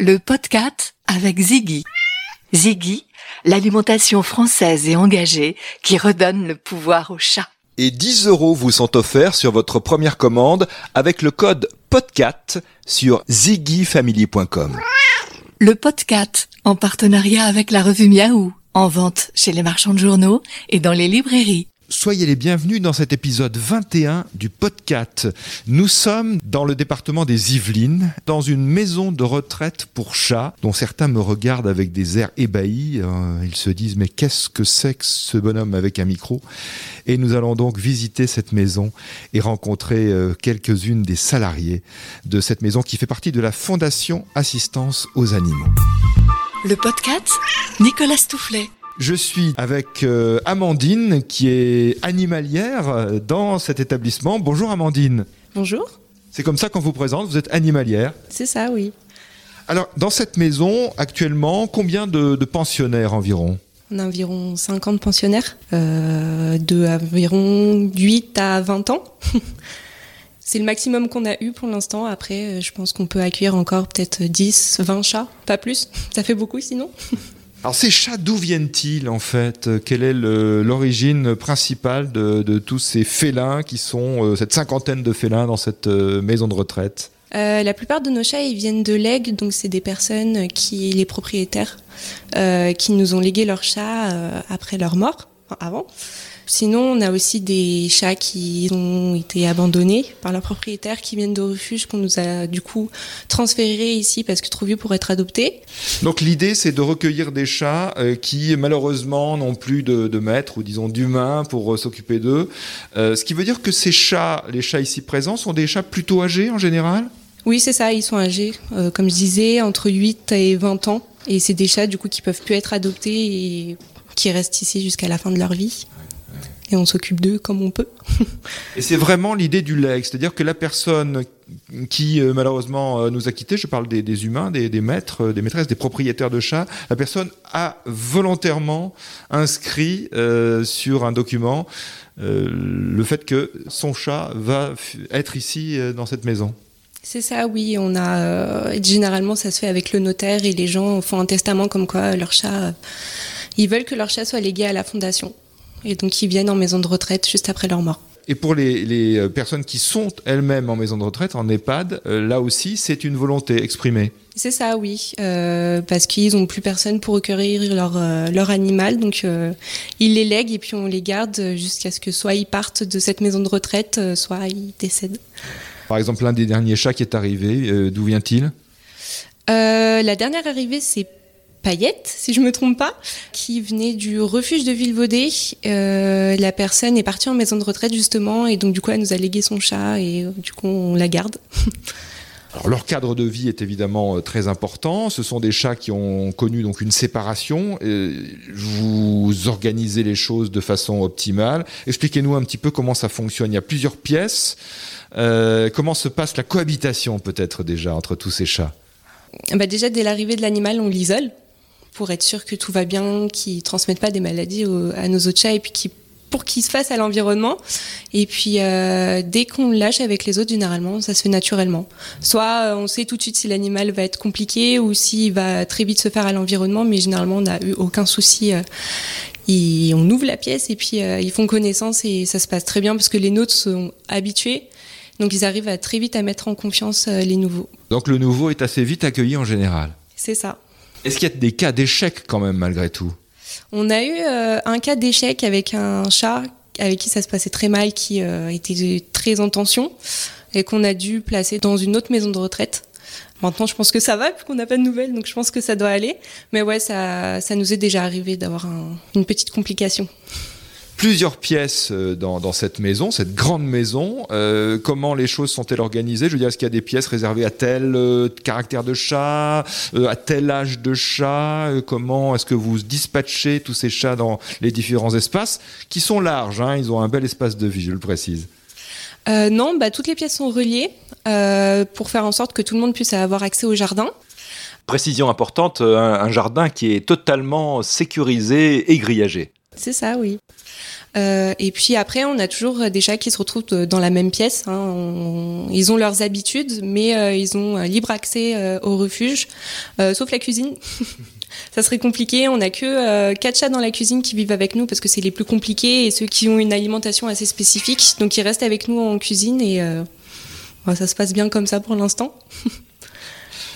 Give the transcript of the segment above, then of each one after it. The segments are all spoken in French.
le podcast avec Ziggy. Ziggy, l'alimentation française et engagée qui redonne le pouvoir au chat. Et 10 euros vous sont offerts sur votre première commande avec le code PODCAT sur ziggyfamily.com. Le podcast en partenariat avec la revue Miaou, en vente chez les marchands de journaux et dans les librairies. Soyez les bienvenus dans cet épisode 21 du podcast. Nous sommes dans le département des Yvelines, dans une maison de retraite pour chats, dont certains me regardent avec des airs ébahis. Euh, Ils se disent mais qu'est-ce que c'est que ce bonhomme avec un micro? Et nous allons donc visiter cette maison et rencontrer euh, quelques-unes des salariés de cette maison qui fait partie de la Fondation Assistance aux animaux. Le podcast, Nicolas Stoufflet. Je suis avec euh, Amandine qui est animalière euh, dans cet établissement. Bonjour Amandine. Bonjour, C'est comme ça qu'on vous présente, vous êtes animalière. c'est ça, oui. Alors, dans cette maison, actuellement, combien de, de pensionnaires environ? On a environ 50 pensionnaires, euh, de environ 8 à 20 ans. C'est le maximum qu'on a eu pour l'instant. Après, je pense qu'on peut accueillir encore peut-être 10, 20 chats, pas plus. Ça fait beaucoup sinon. Alors, ces chats, d'où viennent-ils en fait? Euh, Quelle est l'origine principale de, de tous ces félins qui sont, euh, cette cinquantaine de félins dans cette euh, maison de retraite? La plupart de nos chats, ils viennent de legs, donc c'est des personnes qui, les propriétaires, qui nous ont légué leurs chats après leur mort, avant. Sinon, on a aussi des chats qui ont été abandonnés par leurs propriétaires, qui viennent de refuges qu'on nous a du coup transférés ici parce que trop vieux pour être adoptés. Donc l'idée, c'est de recueillir des chats euh, qui malheureusement n'ont plus de, de maître ou disons d'humains pour euh, s'occuper d'eux. Euh, ce qui veut dire que ces chats, les chats ici présents, sont des chats plutôt âgés en général? Oui, c'est ça, ils sont âgés, comme je disais, entre 8 et 20 ans. Et c'est des chats du coup qui peuvent plus être adoptés et qui restent ici jusqu'à la fin de leur vie. Et on s'occupe d'eux comme on peut. Et c'est vraiment l'idée du leg, c'est-à-dire que la personne qui euh, malheureusement euh, nous a quittés, je parle des, des humains, des, des maîtres, euh, des maîtresses, des propriétaires de chats, la personne a volontairement inscrit euh, sur un document euh, le fait que son chat va être ici euh, dans cette maison. C'est ça, oui. On a généralement ça se fait avec le notaire et les gens font un testament comme quoi leur chat, ils veulent que leur chat soit légué à la fondation. Et donc ils viennent en maison de retraite juste après leur mort. Et pour les, les, euh, personnes qui sont elles-mêmes en maison de retraite, en EHPAD, euh, là aussi, c'est une volonté exprimée. C'est ça, oui, euh, parce qu'ils ont plus personne pour recueillir leur euh, leur animal, donc ils les lèguent et puis on les garde jusqu'à ce que soit ils partent de cette maison de retraite, soit ils décèdent. Par exemple, l'un des derniers chats qui est arrivé, d'où vient-il? La dernière arrivée, c'est Payette, si je me trompe pas, qui venait du refuge de Villevaudet. Euh, la personne est partie en maison de retraite justement, et donc du coup elle nous a légué son chat et euh, du coup on la garde. Alors, leur cadre de vie est évidemment euh, très important. Ce sont des chats qui ont connu donc une séparation. Vous organisez les choses de façon optimale. Expliquez-nous un petit peu comment ça fonctionne. Il y a plusieurs pièces. Euh, comment se passe la cohabitation peut-être déjà entre tous ces chats? Bah déjà dès l'arrivée de l'animal, on l'isole pour être sûr que tout va bien, qu'il transmette pas des maladies à nos autres chats et puis qu'il pour qu'il se fasse à l'environnement. Et puis euh, dès qu'on lâche avec les autres, généralement, ça se fait naturellement. Soit euh, on sait tout de suite si l'animal va être compliqué ou s'il va très vite se faire à l'environnement, mais généralement on n'a eu aucun souci. euh, et on ouvre la pièce et puis euh, ils font connaissance et ça se passe très bien parce que les nôtres sont habitués. Donc ils arrivent à très vite à mettre en confiance les nouveaux. Donc le nouveau est assez vite accueilli en général. C'est ça. Est-ce qu'il y a des cas d'échec quand même malgré tout? On a eu euh, un cas d'échec avec un chat avec qui ça se passait très mal, qui euh, était très en tension et qu'on a dû placer dans une autre maison de retraite. Maintenant, je pense que ça va, puisqu'on n'a pas de nouvelles, donc je pense que ça doit aller. Mais ouais, ça, ça nous est déjà arrivé d'avoir un- une petite complication. Plusieurs pièces euh, dans, dans cette maison, cette grande maison. Euh, comment les choses sont-elles organisées? Je veux dire, est-ce qu'il y a des pièces réservées à tel euh, caractère de chat, euh, à tel âge de chat? Euh, Comment est-ce que vous dispatchez tous ces chats dans les différents espaces qui sont larges hein? Ils ont un bel espace de vie, je le précise. Euh, non, bah, toutes les pièces sont reliées euh, pour faire en sorte que tout le monde puisse avoir accès au jardin. Précision importante, un, un jardin qui est totalement sécurisé et grillagé. C'est ça, oui. Euh, et puis après, on a toujours des chats qui se retrouvent dans la même pièce. Hein. ils ont leurs habitudes, mais euh, ils ont libre accès euh, au refuge, sauf la cuisine. ça serait compliqué. On n'a que quatre chats dans la cuisine qui vivent avec nous parce que c'est les plus compliqués et ceux qui ont une alimentation assez spécifique. Donc ils restent avec nous en cuisine et ça se passe bien comme ça pour l'instant.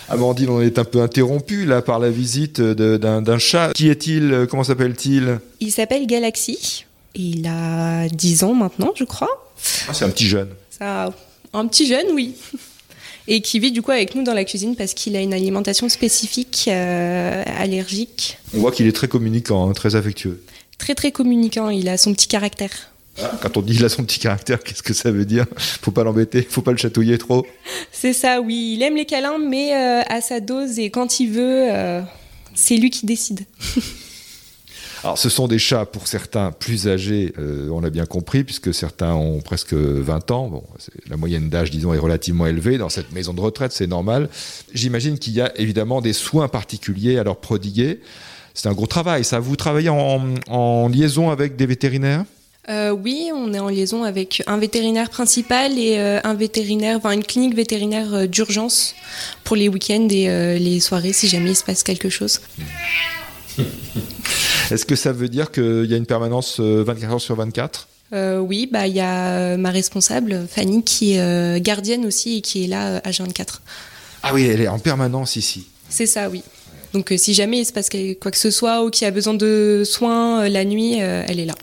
Amandine, on est un peu interrompu là par la visite d'un chat. Qui est-il Comment s'appelle-t-il? Il s'appelle Galaxy. Il a 10 ans maintenant, je crois. Ah, c'est un petit jeune. Ça, un petit jeune, oui. Et qui vit du coup avec nous dans la cuisine parce qu'il a une alimentation spécifique euh, allergique. On voit qu'il est très communicant, hein, très affectueux. Très très communicant, il a son petit caractère. Ah, quand on dit il a son petit caractère, qu'est-ce que ça veut dire? Faut pas l'embêter, faut pas le chatouiller trop. C'est ça, oui. Il aime les câlins, mais euh, à sa dose et quand il veut, euh, c'est lui qui décide. Alors, ce sont des chats pour certains plus âgés, euh, on l'a bien compris, puisque certains ont presque 20 ans. Bon, la moyenne d'âge, disons, est relativement élevée. Dans cette maison de retraite, c'est normal. J'imagine qu'il y a évidemment des soins particuliers à leur prodiguer. C'est un gros travail. Ça, vous travaillez en, liaison avec des vétérinaires? Euh, oui, on est en liaison avec un vétérinaire principal et euh, un vétérinaire, enfin une clinique vétérinaire d'urgence pour les week-ends et les soirées si jamais il se passe quelque chose. Est-ce que ça veut dire qu'il y a une permanence 24 euh, heures sur 24 euh, oui, bah il y a euh, ma responsable Fanny qui est gardienne aussi et qui est là à 24. Ah oui, elle est en permanence ici. C'est ça, oui. Donc si jamais il se passe quoi que ce soit ou qu'il y a besoin de soins la nuit, elle est là.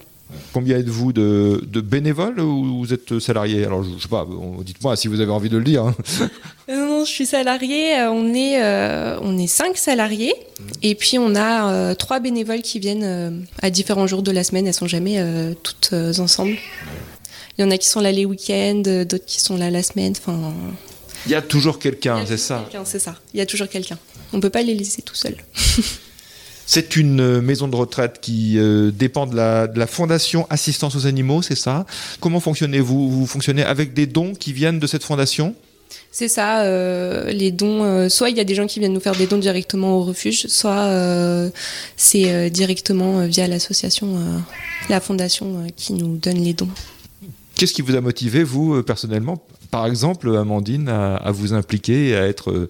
Combien êtes-vous de, bénévoles ou vous êtes salarié Alors, je, sais pas, dites-moi si vous avez envie de le dire. Hein. Euh, non, je suis salarié. Euh, on est, euh, on est cinq salariés. Et puis, on a trois bénévoles qui viennent à différents jours de la semaine. Elles sont jamais toutes ensemble. Il y en a qui sont là les week-ends, d'autres qui sont là la semaine. Enfin, il y a toujours quelqu'un, c'est ça C'est ça. Il y a toujours quelqu'un. On ne peut pas les laisser tout seuls. C'est une euh, maison de retraite qui euh, dépend de la, Fondation Assistance aux animaux, c'est ça? Comment fonctionnez-vous? Vous fonctionnez avec des dons qui viennent de cette fondation? C'est ça, euh, les dons. soit il y a des gens qui viennent nous faire des dons directement au refuge, soit c'est directement via l'association, la fondation qui nous donne les dons. Qu'est-ce qui vous a motivé, vous, personnellement, par exemple, Amandine, à, vous impliquer et à être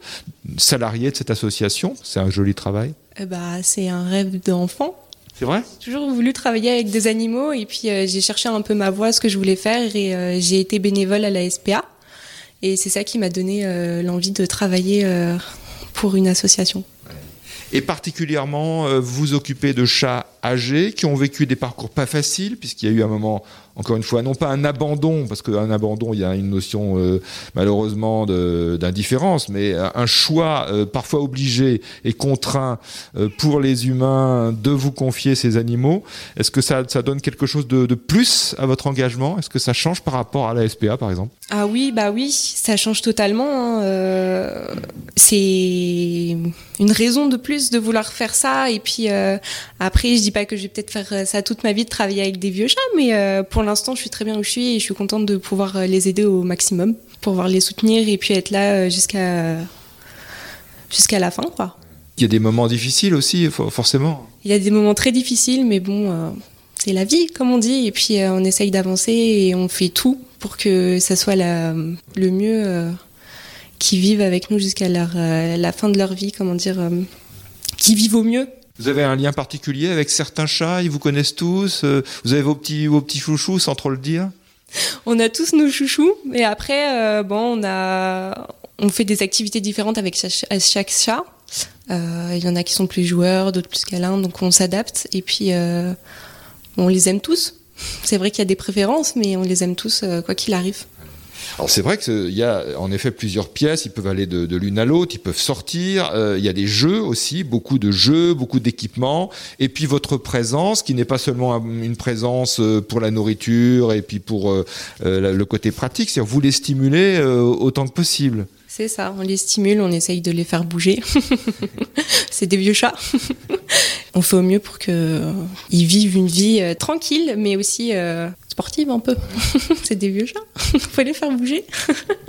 salariée de cette association C'est un joli travail eh bah, C'est un rêve d'enfant. C'est vrai? J'ai toujours voulu travailler avec des animaux et puis euh, j'ai cherché un peu ma voie, ce que je voulais faire et euh, j'ai été bénévole à la SPA. Et c'est ça qui m'a donné euh, l'envie de travailler pour une association. Et particulièrement, vous occupez de chats âgés qui ont vécu des parcours pas faciles, puisqu'il y a eu un moment encore une fois, non pas un abandon, parce qu'un abandon, il y a une notion euh, malheureusement d'indifférence, mais un choix euh, parfois obligé et contraint euh, pour les humains de vous confier ces animaux. Est-ce que ça, ça, donne quelque chose de, plus à votre engagement? Est-ce que ça change par rapport à la SPA, par exemple? Ah oui, bah oui, ça change totalement. Hein, c'est une raison de plus de vouloir faire ça. Et puis après, je dis pas que je vais peut-être faire ça toute ma vie de travailler avec des vieux chats, mais pour pour l'instant, je suis très bien où je suis et je suis contente de pouvoir euh, les aider au maximum, pouvoir les soutenir et puis être là euh, jusqu'à jusqu'à la fin, quoi. Il y a des moments difficiles aussi, forcément. Il y a des moments très difficiles, mais bon, euh, c'est la vie, comme on dit. Et puis, on essaye d'avancer et on fait tout pour que ça soit la, le mieux qui vivent avec nous jusqu'à la fin de leur vie, comment dire, qui vivent au mieux vous avez un lien particulier avec certains chats Ils vous connaissent tous euh, Vous avez vos petits, vos petits chouchous sans trop le dire? On a tous nos chouchous. Et après, euh, bon, on, a, on fait des activités différentes avec chaque, chat. Euh, il y en a qui sont plus joueurs, d'autres plus câlins. Donc on s'adapte. Et puis, on les aime tous. C'est vrai qu'il y a des préférences, mais on les aime tous, quoi qu'il arrive. Alors c'est vrai qu'il y a en effet plusieurs pièces, ils peuvent aller de, l'une à l'autre, ils peuvent sortir, euh, il y a des jeux aussi, beaucoup de jeux, beaucoup d'équipements, et puis votre présence qui n'est pas seulement une présence euh, pour la nourriture et puis pour euh, le côté pratique, c'est-à-dire vous les stimulez autant que possible. C'est ça, on les stimule, on essaye de les faire bouger. c'est des vieux chats. on fait au mieux pour qu'ils vivent une vie tranquille, mais aussi sportives un peu. c'est des vieux chats. faut les faire bouger.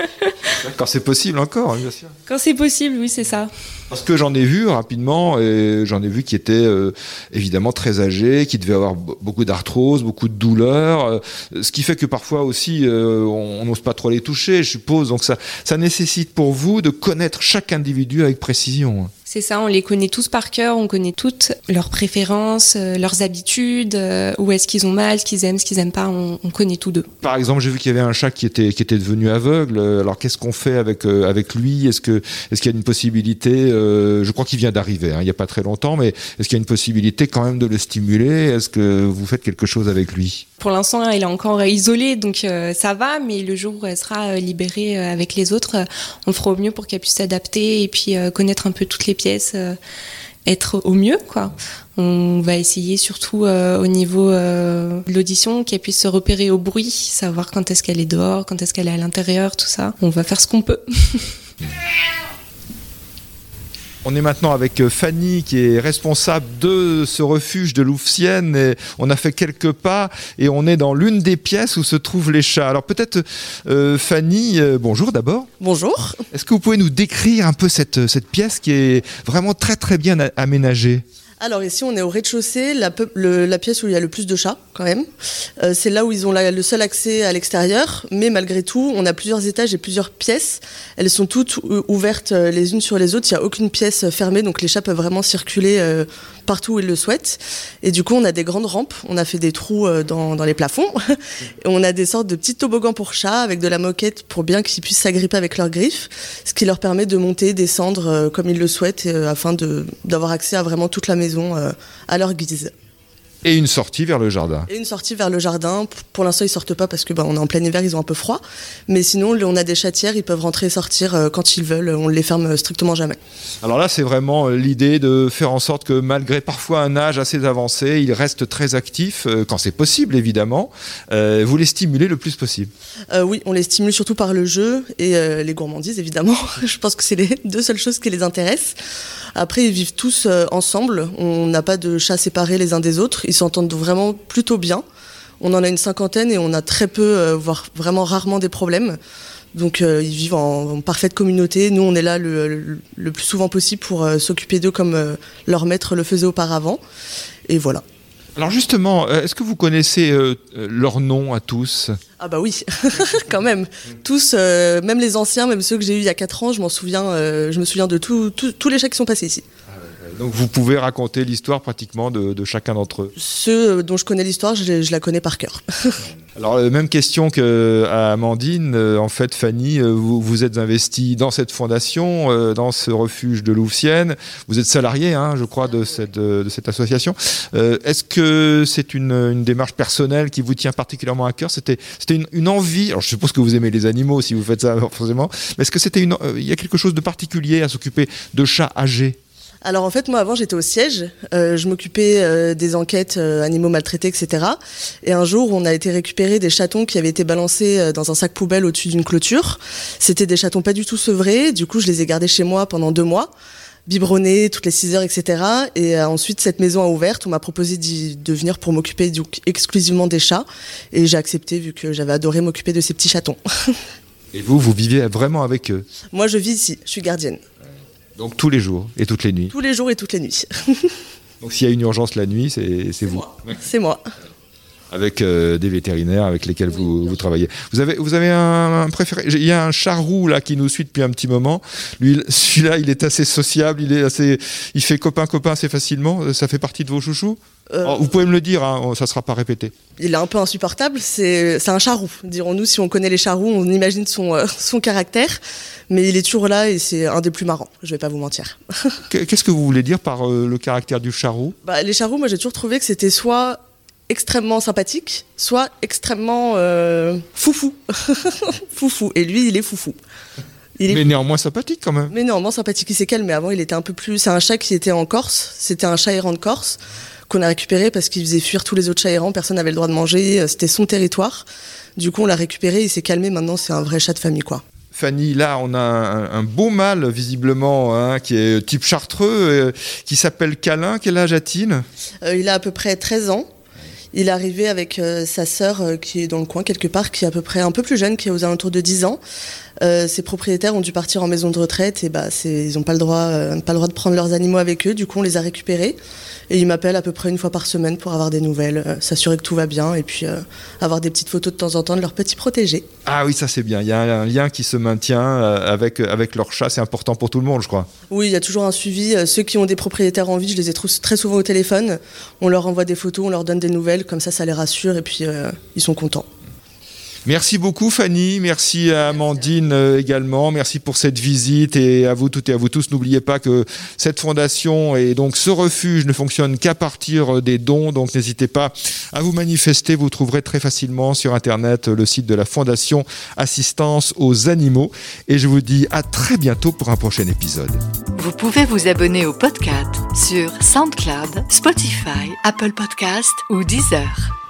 Quand c'est possible encore, hein, bien sûr. Quand c'est possible, oui, c'est ça. Parce que j'en ai vu rapidement, et j'en ai vu qui étaient euh, évidemment très âgés, qui devaient avoir beaucoup d'arthrose, beaucoup de douleurs, euh, ce qui fait que parfois aussi euh, on n'ose pas trop les toucher, je suppose. Donc ça, ça nécessite pour vous de connaître chaque individu avec précision. C'est ça, on les connaît tous par cœur, on connaît toutes leurs préférences, euh, leurs habitudes, euh, où est-ce qu'ils ont mal, ce qu'ils aiment, ce qu'ils aiment pas, on, connaît tous deux. Par exemple, j'ai vu qu'il y avait un chat qui était, qui était devenu aveugle. Alors qu'est-ce qu'on fait avec, euh, avec lui? Est-ce qu'il est qu'il y a une possibilité Je crois qu'il vient d'arriver, hein, il n'y a pas très longtemps, mais est-ce qu'il y a une possibilité quand même de le stimuler? Est-ce que vous faites quelque chose avec lui? Pour l'instant, il est encore isolé, donc ça va, mais le jour où elle sera libérée avec les autres, on fera au mieux pour qu'elle puisse s'adapter et puis connaître un peu toutes les euh, être au mieux, quoi. On va essayer surtout euh, au niveau euh, de l'audition qu'elle puisse se repérer au bruit, savoir quand est-ce qu'elle est dehors, quand est-ce qu'elle est à l'intérieur, tout ça. On va faire ce qu'on peut. On est maintenant avec euh, Fanny qui est responsable de ce refuge de Louvciennes et on a fait quelques pas et on est dans l'une des pièces où se trouvent les chats. Alors peut-être euh, Fanny, euh, bonjour d'abord. Bonjour. Est-ce que vous pouvez nous décrire un peu cette, cette pièce qui est vraiment très très bien aménagée? Alors ici, on est au rez-de-chaussée, la, pièce où il y a le plus de chats quand même. Euh, c'est là où ils ont le seul accès à l'extérieur, mais malgré tout, on a plusieurs étages et plusieurs pièces. Elles sont toutes ouvertes euh, les unes sur les autres, il n'y a aucune pièce fermée, donc les chats peuvent vraiment circuler euh, partout où ils le souhaitent. Et du coup, on a des grandes rampes, on a fait des trous dans, les plafonds, et on a des sortes de petits toboggans pour chats avec de la moquette pour bien qu'ils puissent s'agripper avec leurs griffes, ce qui leur permet de monter, descendre comme ils le souhaitent, afin d'avoir accès à vraiment toute la maison euh, à leur guise. Et une sortie vers le jardin. Et une sortie vers le jardin. Pour l'instant, ils sortent pas parce que bah, on est en plein hiver, ils ont un peu froid. Mais sinon, on a des chatières, ils peuvent rentrer et sortir euh, quand ils veulent. On ne les ferme strictement jamais. Alors là, c'est vraiment euh, l'idée de faire en sorte que malgré parfois un âge assez avancé, ils restent très actifs euh, quand c'est possible, évidemment. vous les stimulez le plus possible. oui, on les stimule surtout par le jeu et les gourmandises, évidemment. Je pense que c'est les deux seules choses qui les intéressent. Après, ils vivent tous ensemble. On n'a pas de chats séparés les uns des autres ils s'entendent vraiment plutôt bien. On en a une cinquantaine et on a très peu, euh, voire vraiment rarement des problèmes. Donc euh, ils vivent en, parfaite communauté. Nous, on est là le, plus souvent possible pour euh, s'occuper d'eux comme leur maître le faisait auparavant. Et voilà. Alors justement, est-ce que vous connaissez leurs noms à tous? Ah bah oui, quand même. Tous, même les anciens, même ceux que j'ai eus il y a 4 ans, je m'en souviens, me souviens de tous les chats qui sont passés ici. Donc vous pouvez raconter l'histoire pratiquement de, chacun d'entre eux. Ceux dont je connais l'histoire, je, la connais par cœur. Alors euh, même question qu'à Amandine, euh, en fait Fanny, euh, vous, vous êtes investie dans cette fondation, dans ce refuge de Louvciennes. Vous êtes salarié, hein, je crois, de cette, de cette association. Est-ce que c'est une, démarche personnelle qui vous tient particulièrement à cœur? C'était une, une, envie. Alors je suppose que vous aimez les animaux si vous faites ça forcément. Mais est-ce que c'était une, il y a quelque chose de particulier à s'occuper de chats âgés? Alors en fait, moi avant j'étais au siège, euh, je m'occupais euh, des enquêtes euh, animaux maltraités, etc. Et un jour, on a été récupérer des chatons qui avaient été balancés dans un sac poubelle au-dessus d'une clôture. C'était des chatons pas du tout sevrés, du coup je les ai gardés chez moi pendant deux mois biberonnés toutes les 6 heures, etc. Et ensuite, cette maison a ouvert. On m'a proposé de venir pour m'occuper exclusivement des chats. Et j'ai accepté vu que j'avais adoré m'occuper de ces petits chatons. et vous, vous viviez vraiment avec eux? Moi, je vis ici. Je suis gardienne. Donc tous les jours et toutes les nuits Tous les jours et toutes les nuits. Donc s'il y a une urgence la nuit, c'est vous C'est moi. Avec euh, des vétérinaires avec lesquels vous, vous, travaillez. Vous avez, vous avez un, préféré Il y a un charroux là qui nous suit depuis un petit moment. Lui, celui-là, il est assez sociable, il est assez, il fait copain copain assez facilement. Ça fait partie de vos chouchous euh, oh, vous pouvez me le dire, hein, ça ne sera pas répété. Il est un peu insupportable, c'est un charroux, dirons-nous. Si on connaît les charroux, on imagine son, euh, son caractère. Mais il est toujours là et c'est un des plus marrants, je ne vais pas vous mentir. Qu'est-ce que vous voulez dire par euh, le caractère du charroux bah, Les charroux, moi j'ai toujours trouvé que c'était soit extrêmement sympathique, soit extrêmement foufou. foufou. Et lui, il est foufou. Mais néanmoins sympathique quand même. Mais néanmoins sympathique, il s'est calme. Mais avant, il était un peu plus. C'est un chat qui était en Corse. C'était un chat errant de Corse qu'on a récupéré parce qu'il faisait fuir tous les autres chats errants, personne n'avait le droit de manger, euh, c'était son territoire. Du coup, on l'a récupéré, il s'est calmé, maintenant c'est un vrai chat de famille, quoi. Fanny, là, on a un, beau mâle, visiblement, hein, qui est type chartreux, euh, qui s'appelle Câlin. Quel âge a-t-il? Euh, Il a à peu près 13 ans. Il est arrivé avec sa sœur qui est dans le coin quelque part, qui est à peu près un peu plus jeune, qui est aux alentours de 10 ans. Ses propriétaires ont dû partir en maison de retraite et bah, ils n'ont pas, le droit, pas le droit de prendre leurs animaux avec eux. Du coup, on les a récupérés. Et ils m'appellent à peu près une fois par semaine pour avoir des nouvelles, s'assurer que tout va bien et puis avoir des petites photos de temps en temps de leurs petits protégés. Ah oui, ça c'est bien. Il y a un lien qui se maintient avec, avec leur chat. C'est important pour tout le monde, je crois. Oui, il y a toujours un suivi. Ceux qui ont des propriétaires en vie, je les ai très souvent au téléphone. On leur envoie des photos, on leur donne des nouvelles, comme ça, ça les rassure et puis euh, ils sont contents. Merci beaucoup Fanny, merci à Amandine euh, également, merci pour cette visite et à vous toutes et à vous tous. N'oubliez pas que cette fondation et donc ce refuge ne fonctionne qu'à partir des dons, donc n'hésitez pas à vous manifester. Vous trouverez très facilement sur internet le site de la fondation Assistance aux animaux et je vous dis à très bientôt pour un prochain épisode. Vous pouvez vous abonner au podcast sur SoundCloud, Spotify, Apple Podcast ou Deezer.